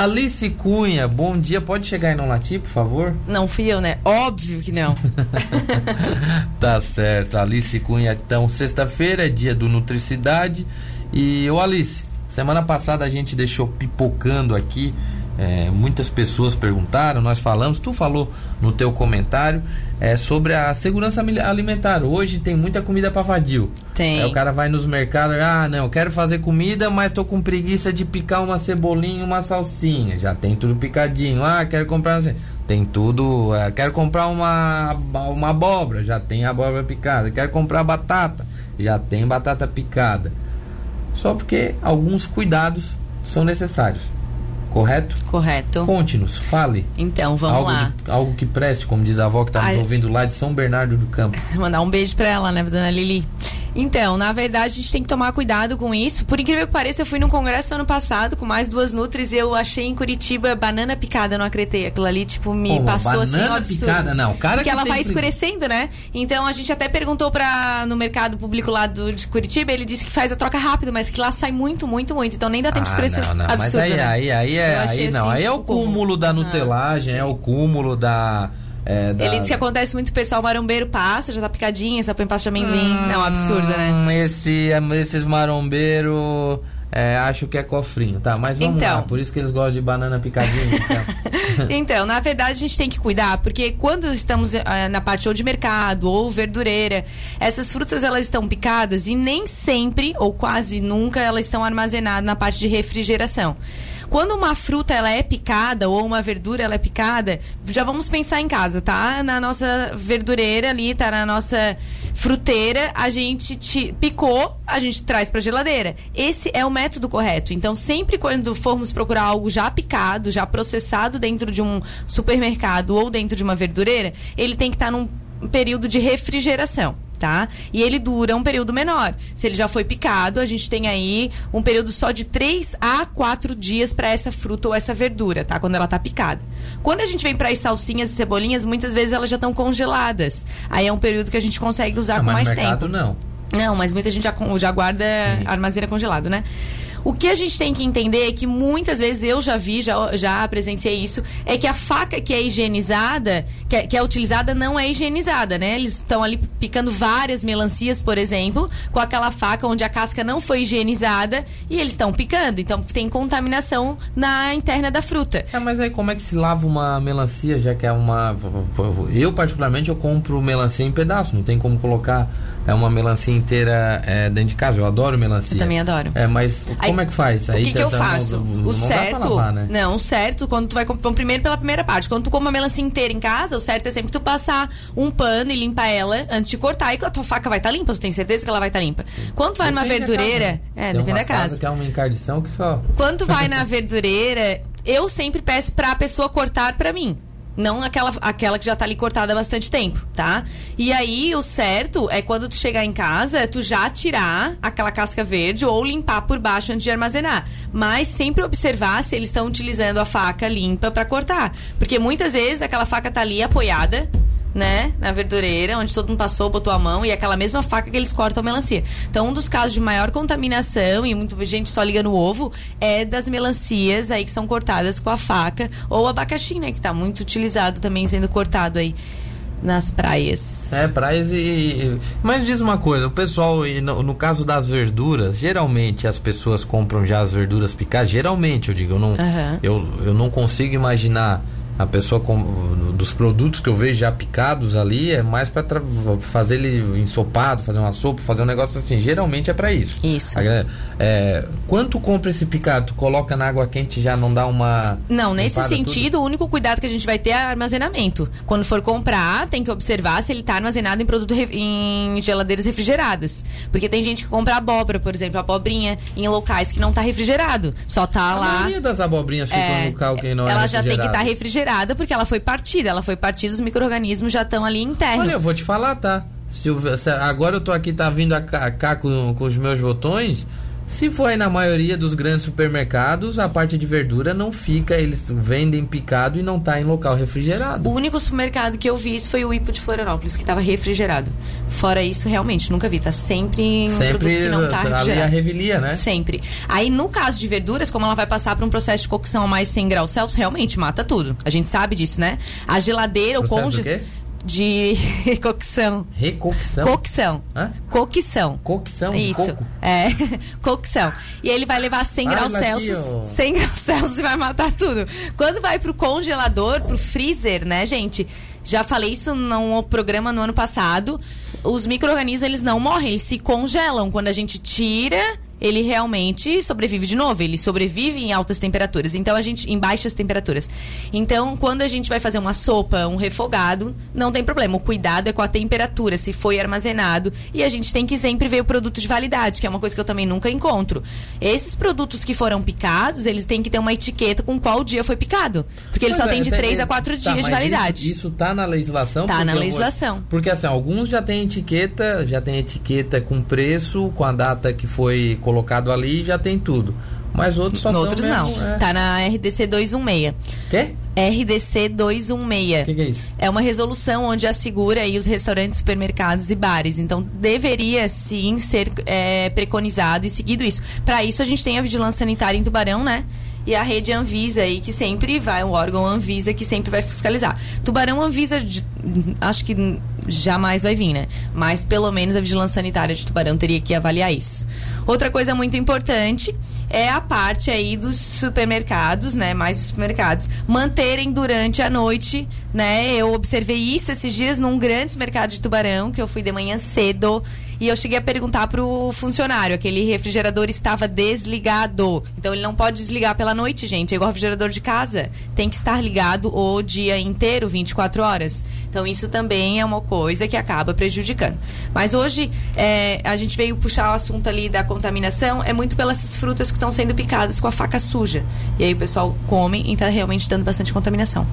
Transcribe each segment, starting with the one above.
Alice Cunha, bom dia. Pode chegar e não latir, por favor? Não fui eu, né? Óbvio que não. tá certo. Alice Cunha, então, sexta-feira é dia do Nutricidade. E, ô Alice, semana passada a gente deixou pipocando aqui é, muitas pessoas perguntaram, nós falamos, tu falou no teu comentário é, sobre a segurança alimentar. Hoje tem muita comida para vadio. Tem. Aí o cara vai nos mercados, ah, não, eu quero fazer comida, mas tô com preguiça de picar uma cebolinha, uma salsinha. Já tem tudo picadinho. Ah, quero comprar, tem tudo. É, quero comprar uma uma abóbora, já tem abóbora picada. Quero comprar batata, já tem batata picada. Só porque alguns cuidados são necessários. Correto? Correto. Conte-nos, fale. Então, vamos algo lá. De, algo que preste, como diz a avó que está nos ouvindo lá de São Bernardo do Campo. Mandar um beijo para ela, né, dona Lili? Então, na verdade, a gente tem que tomar cuidado com isso. Por incrível que pareça, eu fui num congresso ano passado com mais duas Nutris e eu achei em Curitiba banana picada, não acreditei. Aquilo ali, tipo, me Pô, passou assim banana picada, não. Cara Porque que ela vai escurecendo, né? Então a gente até perguntou para no mercado público lá do, de Curitiba, ele disse que faz a troca rápido, mas que lá sai muito, muito, muito. Então nem dá tempo ah, de escurecer. Não, não. Absurdo, mas aí, né? aí, aí, é, aí não. Assim, aí é o tipo, cúmulo da nutelagem, ah, é o cúmulo da é, da... Ele disse que acontece muito, o pessoal marombeiro passa, já tá picadinho, só põe pasta de amendoim. Hum, não, absurdo, né? Esse, esses marombeiros... É, acho que é cofrinho, tá? Mas vamos então, lá, por isso que eles gostam de banana picadinha. Então. então, na verdade, a gente tem que cuidar, porque quando estamos uh, na parte ou de mercado ou verdureira, essas frutas elas estão picadas e nem sempre, ou quase nunca, elas estão armazenadas na parte de refrigeração. Quando uma fruta ela é picada ou uma verdura ela é picada, já vamos pensar em casa, tá? Na nossa verdureira ali, tá na nossa fruteira, a gente te picou, a gente traz para geladeira. Esse é o método correto. Então, sempre quando formos procurar algo já picado, já processado dentro de um supermercado ou dentro de uma verdureira, ele tem que estar tá num período de refrigeração tá? E ele dura um período menor. Se ele já foi picado, a gente tem aí um período só de 3 a 4 dias para essa fruta ou essa verdura, tá? Quando ela tá picada. Quando a gente vem para as salsinhas e cebolinhas, muitas vezes elas já estão congeladas. Aí é um período que a gente consegue usar ah, com mais mercado, tempo. Não. Não, mas muita gente já, já guarda, uhum. armazena congelado, né? O que a gente tem que entender é que muitas vezes eu já vi, já, já presenciei isso, é que a faca que é higienizada, que é, que é utilizada, não é higienizada, né? Eles estão ali picando várias melancias, por exemplo, com aquela faca onde a casca não foi higienizada e eles estão picando. Então tem contaminação na interna da fruta. É, mas aí como é que se lava uma melancia, já que é uma. Eu, particularmente, eu compro melancia em pedaço, não tem como colocar é uma melancia inteira é, dentro de casa. Eu adoro melancia. Eu também adoro. É, mas Aí, como é que faz? Aí o que, que eu faço? Não, não o certo. Lavar, né? Não, o certo, quando tu vai. Vamos primeiro pela primeira parte. Quando tu come uma melancia inteira em casa, o certo é sempre tu passar um pano e limpar ela antes de cortar. E a tua faca vai estar tá limpa, tu tem certeza que ela vai estar tá limpa. Quando tu vai numa verdureira. É, depende da casa. que é uma encardição que só. Quando tu vai na verdureira, eu sempre peço pra pessoa cortar pra mim. Não aquela, aquela que já tá ali cortada há bastante tempo, tá? E aí, o certo é quando tu chegar em casa, tu já tirar aquela casca verde ou limpar por baixo antes de armazenar. Mas sempre observar se eles estão utilizando a faca limpa para cortar. Porque muitas vezes aquela faca tá ali apoiada né, na verdureira, onde todo mundo passou, botou a mão, e é aquela mesma faca que eles cortam a melancia. Então, um dos casos de maior contaminação, e muita gente só liga no ovo, é das melancias aí que são cortadas com a faca, ou o abacaxi, né, que está muito utilizado também sendo cortado aí nas praias. É, praias e. Mas diz uma coisa, o pessoal, no, no, caso das verduras, geralmente as pessoas compram já as verduras picadas. Geralmente, eu digo, eu não, uhum. eu, eu não consigo imaginar a pessoa com, dos produtos que eu vejo já picados ali é mais para fazer ele ensopado, fazer uma sopa, fazer um negócio assim. Geralmente é para isso. Isso. É, quanto compra esse picado? Tu coloca na água quente já não dá uma. Não, nesse sentido, tudo? o único cuidado que a gente vai ter é armazenamento. Quando for comprar, tem que observar se ele está armazenado em produto em geladeiras refrigeradas. Porque tem gente que compra abóbora, por exemplo, abobrinha, em locais que não está refrigerado. Só tá a lá. A maioria das abobrinhas ficam é, no local que não ela é já tem que estar tá refrigerada porque ela foi partida. Ela foi partida, os micro-organismos já estão ali internos. Olha, eu vou te falar, tá? Se eu, se agora eu tô aqui, tá vindo a cá com, com os meus botões Se for aí na maioria dos grandes supermercados, a parte de verdura não fica, eles vendem picado e não tá em local refrigerado. O único supermercado que eu vi isso foi o Ipo de Florianópolis, que estava refrigerado. Fora isso, realmente, nunca vi. Tá sempre em um Sempre produto que não tá ali a refrigerado. revelia, né? Sempre. Aí, no caso de verduras, como ela vai passar por um processo de cocção a mais 100 graus Celsius, realmente mata tudo. A gente sabe disso, né? A geladeira, o Processo conge... De cocção. Recocção. Cocção. Hã? Cocção. Cocção Isso. coco. É, cocção. E ele vai levar 100 Ah, graus aqui, Celsius. ó. 100 graus Celsius e vai matar tudo. Quando vai pro congelador, pro freezer, né, gente? Já falei isso num programa no ano passado. Os micro-organismos, eles não morrem, eles se congelam. Quando a gente tira, ele realmente sobrevive de novo. Ele sobrevive em altas temperaturas. Então a gente. em baixas temperaturas. Então, quando a gente vai fazer uma sopa, um refogado, não tem problema. O cuidado é com a temperatura, se foi armazenado. E a gente tem que sempre ver o produto de validade, que é uma coisa que eu também nunca encontro. Esses produtos que foram picados, eles têm que ter uma etiqueta com qual dia foi picado. Porque ele Pois só é, tem de tem- 3 a 4 tá, dias de mas validade. Isso, isso tá na legislação? Tá na vou- legislação. Porque assim, alguns já tem etiqueta, já tem etiqueta com preço, com a data que foi colocado ali, já tem tudo. Mas outros só Outros não. mesmo, é. Tá na RDC 216. Quê? RDC O 216. que, que é isso? É uma resolução onde assegura aí os restaurantes, supermercados e bares. Então, deveria sim ser é, preconizado e seguido isso. Para isso, a gente tem a vigilância sanitária em Tubarão, né? E a rede Anvisa aí, que sempre vai, o órgão Anvisa que sempre vai fiscalizar. Tubarão Anvisa, acho que jamais vai vir, né? Mas pelo menos a vigilância sanitária de Tubarão teria que avaliar isso. Outra coisa muito importante é a parte aí dos supermercados, né? Mais os supermercados, manterem durante a noite, né? Eu observei isso esses dias num grande mercado de Tubarão, que eu fui de manhã cedo. E eu cheguei a perguntar pro funcionário, aquele refrigerador estava desligado. Então ele não pode desligar pela noite, gente. É igual refrigerador de casa. Tem que estar ligado o dia inteiro, 24 horas. Então isso também é uma coisa que acaba prejudicando. Mas hoje é, a gente veio puxar o assunto ali da contaminação, é muito pelas frutas que estão sendo picadas com a faca suja. E aí o pessoal come e está realmente dando bastante contaminação.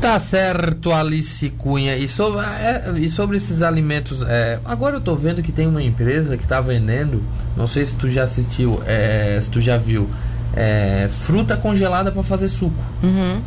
Tá certo, Alice Cunha. E sobre, é, e sobre esses alimentos, é, agora eu tô vendo que tem uma empresa que tá vendendo, não sei se tu já assistiu, é, se tu já viu, é, fruta congelada para fazer suco. Uhum.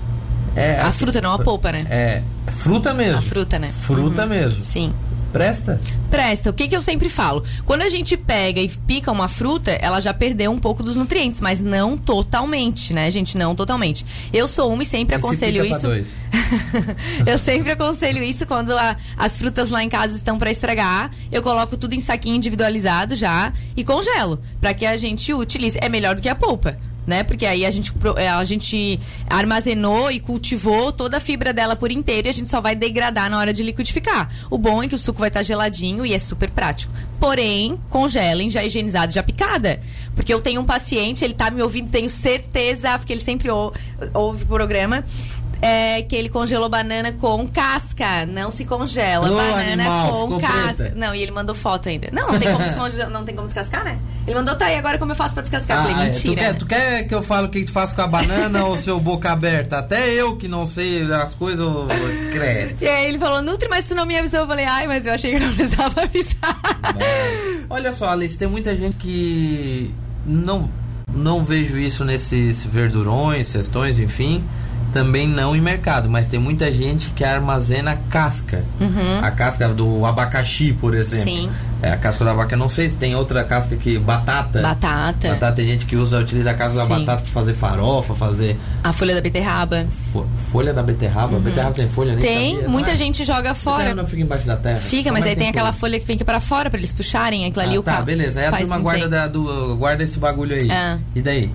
É, A fruta, não a polpa, né? É, fruta mesmo. A fruta, né? Fruta Uhum. mesmo. Sim. Presta? Presta, o que, que eu sempre falo? Quando a gente pega e pica uma fruta, ela já perdeu um pouco dos nutrientes, mas não totalmente, né, gente? Não totalmente. Eu sou uma e sempre se aconselho isso. eu sempre aconselho isso quando a- as frutas lá em casa estão para estragar. Eu coloco tudo em saquinho individualizado já e congelo, para que a gente utilize. É melhor do que a polpa. Né? Porque aí a gente, é, a gente armazenou e cultivou toda a fibra dela por inteiro e a gente só vai degradar na hora de liquidificar. O bom é que o suco vai estar geladinho e é super prático. Porém, congelem já higienizado, já picada. Porque eu tenho um paciente, ele tá me ouvindo, tenho certeza, porque ele sempre ou- ouve o programa é que ele congelou banana com casca. Não se congela. Ô, banana animal, com casca. preta. Não, e ele mandou foto ainda. Não, não tem como, desconge- não tem como descascar, né? Ele mandou, tá, e agora como eu faço pra descascar? Eu Ah, falei, é. tu, mentira. quer, tu quer que eu fale o que tu faz com a banana ou seu boca aberta? Até eu que não sei as coisas, eu- credo. E aí ele falou, Nutri, mas tu não me avisou. Eu falei, ai, mas eu achei que não precisava avisar. Olha só, Alice, tem muita gente que não, não vejo isso nesses verdurões, cestões, enfim. Também não em mercado, mas tem muita gente que armazena casca. A casca do abacaxi, por exemplo. Sim. É, a casca do abacaxi, não sei se tem outra casca que. Batata. Batata. Batata tem gente que usa, utiliza a casca da Sim. batata para fazer farofa, fazer A folha da beterraba. fo- folha da beterraba. Beterraba tem folha, Tem, sabia, muita é? gente joga fora. Não fica embaixo da terra. Fica, mas é aí que tem aquela folha? folha que fica pra fora pra eles puxarem. Aquilo ali Ah, o tá, beleza. Aí a faz turma guarda, da, do, guarda esse bagulho aí. Ah. E daí?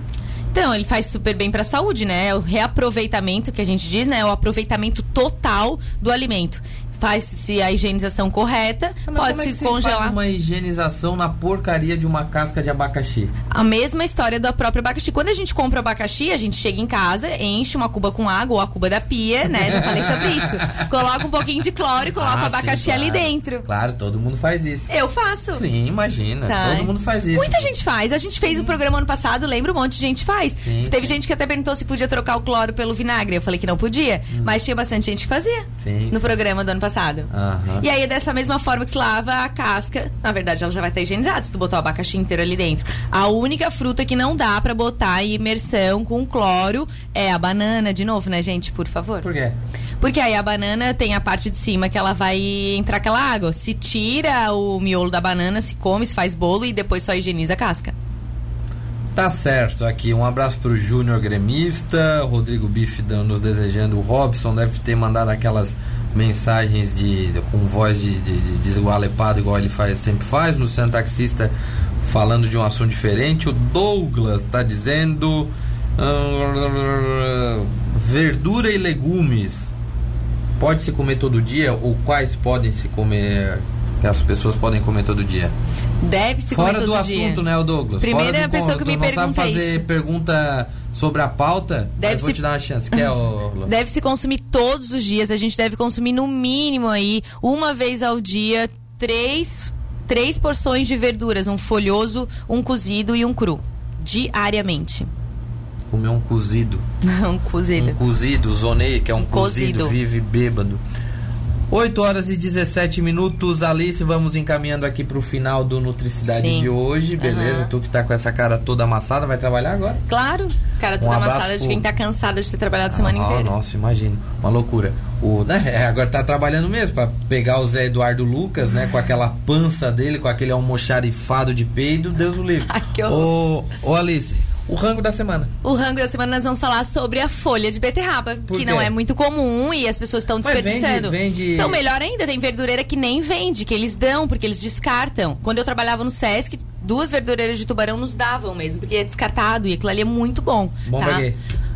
Então, ele faz super bem pra saúde, né? O reaproveitamento que a gente diz, né? O aproveitamento total do alimento. Faz-se a higienização correta, Mas como é congelar. faz uma higienização na porcaria de uma casca de abacaxi? A mesma história do próprio abacaxi. Quando a gente compra o abacaxi, a gente chega em casa, enche uma cuba com água ou a cuba da pia, né? Já falei sobre isso. Coloca um pouquinho de cloro e coloca o Ah, abacaxi sim, ali claro. dentro. Claro, todo mundo faz isso. Eu faço. Sim, imagina. Tá. Todo mundo faz isso. Muita gente faz. A gente fez o programa ano passado, lembra? Um monte de gente faz. Sim, Teve sim. gente que até perguntou se podia trocar o cloro pelo vinagre. Eu falei que não podia, mas tinha bastante gente que fazia Sim, no programa do ano passado. Aham. E aí, dessa mesma forma que se lava a casca, na verdade, ela já vai estar higienizada se tu botar o abacaxi inteiro ali dentro. A única fruta que não dá pra botar em imersão com cloro é a banana, de novo, né, gente? Por favor. Por quê? Porque aí a banana tem a parte de cima que ela vai entrar aquela água. Se tira o miolo da banana, se come, se faz bolo e depois só higieniza a casca. Tá certo, aqui. Um abraço pro Júnior Gremista, Rodrigo Bife nos desejando, o Robson deve ter mandado aquelas mensagens de, com voz de, de, de desgualepado igual ele faz, sempre faz, no Santa Taxista falando de um assunto diferente, o Douglas tá dizendo ah, verdura e legumes. Pode se comer todo dia ou quais podem se comer que as pessoas podem comer todo dia? Deve se Fora comer do todo dia. assunto, né, o Douglas? Primeira Fora do pessoa que me não sabe pergunta fazer isso. pergunta sobre a pauta? Deve Aí vou se- te dar uma chance. Quer, ô? Deve se consumir todos os dias. A gente deve consumir no mínimo aí, uma vez ao dia, três, três porções de verduras. Um folhoso, um cozido e um cru. Diariamente. Comer um cozido. um cozido. Um cozido, zonei, que é um, Um cozido, cozido. vive bêbado. 8 horas e 17 minutos, Alice, vamos encaminhando aqui pro final do Nutricidade Sim. de hoje, beleza? Aham. Tu que tá com essa cara toda amassada, vai trabalhar agora? Claro, cara, toda Um amassada de quem tá cansada de ter trabalhado a semana Ah, inteira. Nossa, imagina. Uma loucura. O, né, é, agora tá trabalhando mesmo pra pegar o Zé Eduardo Lucas, né? Com aquela pança dele, com aquele almoxarifado de peido, Deus o livre. Ai, que horror. Ô, ô Alice, o rango da semana. O rango da semana nós vamos falar sobre a folha de beterraba, Por que quê? não é muito comum e as pessoas estão desperdiçando. vende- vende- Então, melhor ainda, tem verdureira que nem vende, que eles dão, porque eles descartam. Quando eu trabalhava no Sesc, duas verdureiras de tubarão nos davam mesmo, porque é descartado e aquilo ali é muito bom. Bom tá? pra quê?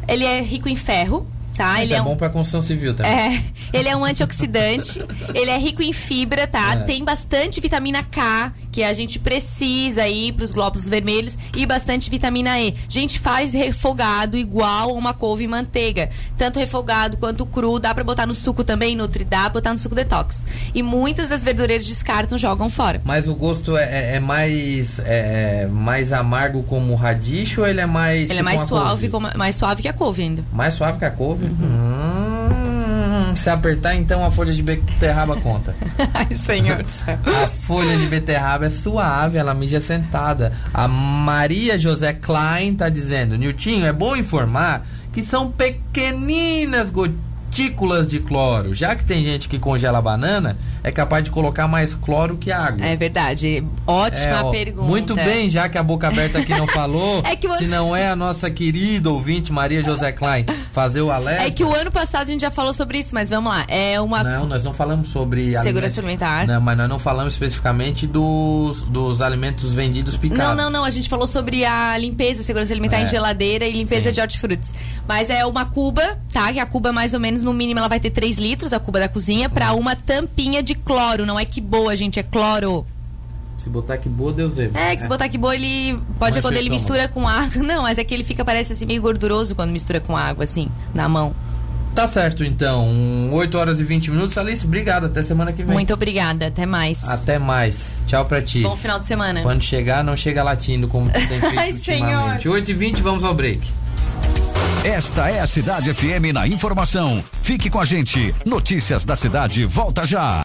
Ele é rico em ferro, tá? Ele é, é, um bom pra construção civil também. é, ele é um antioxidante, ele é rico em fibra, tá? É. Tem bastante vitamina K, que a gente precisa aí pros glóbulos vermelhos, e bastante vitamina E. Gente, faz refogado igual a uma couve e manteiga. Tanto refogado quanto cru, dá pra botar no suco também, nutri, dá pra botar no suco detox. E muitas das verdureiras descartam, jogam fora. Mas o gosto é, é- é mais é, é mais amargo como o radicho ou ele é mais. Ele é tipo mais suave, couve? como- mais suave que a couve ainda. Mais suave que a couve? Hum, se apertar, então a folha de beterraba conta. Ai, senhor do céu. A folha de beterraba é suave, ela mija sentada. A Maria José Klein tá dizendo: Niltinho, é bom informar que são pequeninas gotículas de cloro. Já que tem gente que congela a banana, é capaz de colocar mais cloro que água. É verdade. Ótima É, ó, pergunta. Muito bem, já que a boca aberta aqui não falou, É que o- se não é a nossa querida ouvinte Maria José Klein fazer o alerta. É que o ano passado a gente já falou sobre isso, mas vamos lá. É uma Não, nós não falamos sobre Segurança alimentar. Não, mas nós não falamos especificamente dos, dos alimentos vendidos picados. Não, não, não. A gente falou sobre a limpeza, segurança alimentar É. em geladeira e limpeza Sim. de hortifrutis. Mas é uma cuba, tá? Que a cuba, mais ou menos, no mínimo, ela vai ter 3 litros, a cuba da cozinha, pra uma tampinha de cloro. Não é que boa, gente, é cloro. Se botar que boa, Deus é. É, que se botar que boa, ele. Pode quando ele mistura com água. Não, mas é que ele fica, parece assim, meio gorduroso quando mistura com água, assim, na mão. Tá certo, então. 8 horas e 20 minutos. Alice, obrigado. Até semana que vem. Muito obrigada. Até mais. Até mais. Tchau pra ti. Bom final de semana. Quando chegar, não chega latindo como tu tem feito Ai, ultimamente. 8 e 20 vamos ao break. Esta é a Cidade FM na informação. Fique com a gente. Notícias da cidade volta já.